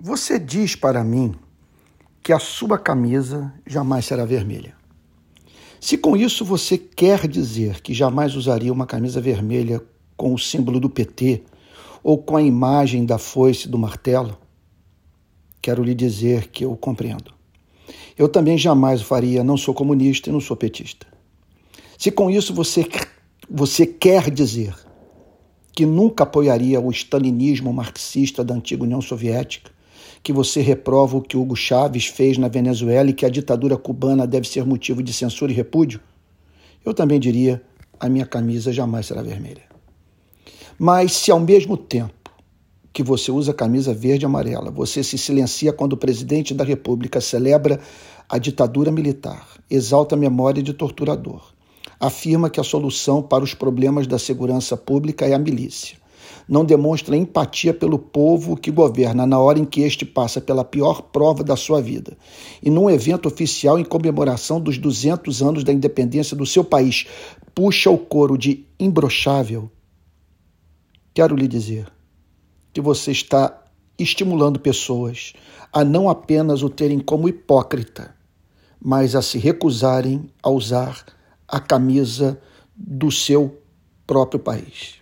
Você diz para mim que a sua camisa jamais será vermelha. Se com isso você quer dizer que jamais usaria uma camisa vermelha com o símbolo do PT ou com a imagem da foice do martelo, quero lhe dizer que eu compreendo. Eu também jamais o faria, não sou comunista e não sou petista. Se com isso você, você quer dizer que nunca apoiaria o stalinismo marxista da antiga União Soviética, que você reprova o que Hugo Chávez fez na Venezuela e que a ditadura cubana deve ser motivo de censura e repúdio? Eu também diria: a minha camisa jamais será vermelha. Mas se ao mesmo tempo que você usa camisa verde e amarela, você se silencia quando o presidente da República celebra a ditadura militar, exalta a memória de torturador, afirma que a solução para os problemas da segurança pública é a milícia não demonstra empatia pelo povo que governa na hora em que este passa pela pior prova da sua vida. E num evento oficial em comemoração dos 200 anos da independência do seu país, puxa o coro de imbrochável. Quero lhe dizer que você está estimulando pessoas a não apenas o terem como hipócrita, mas a se recusarem a usar a camisa do seu próprio país.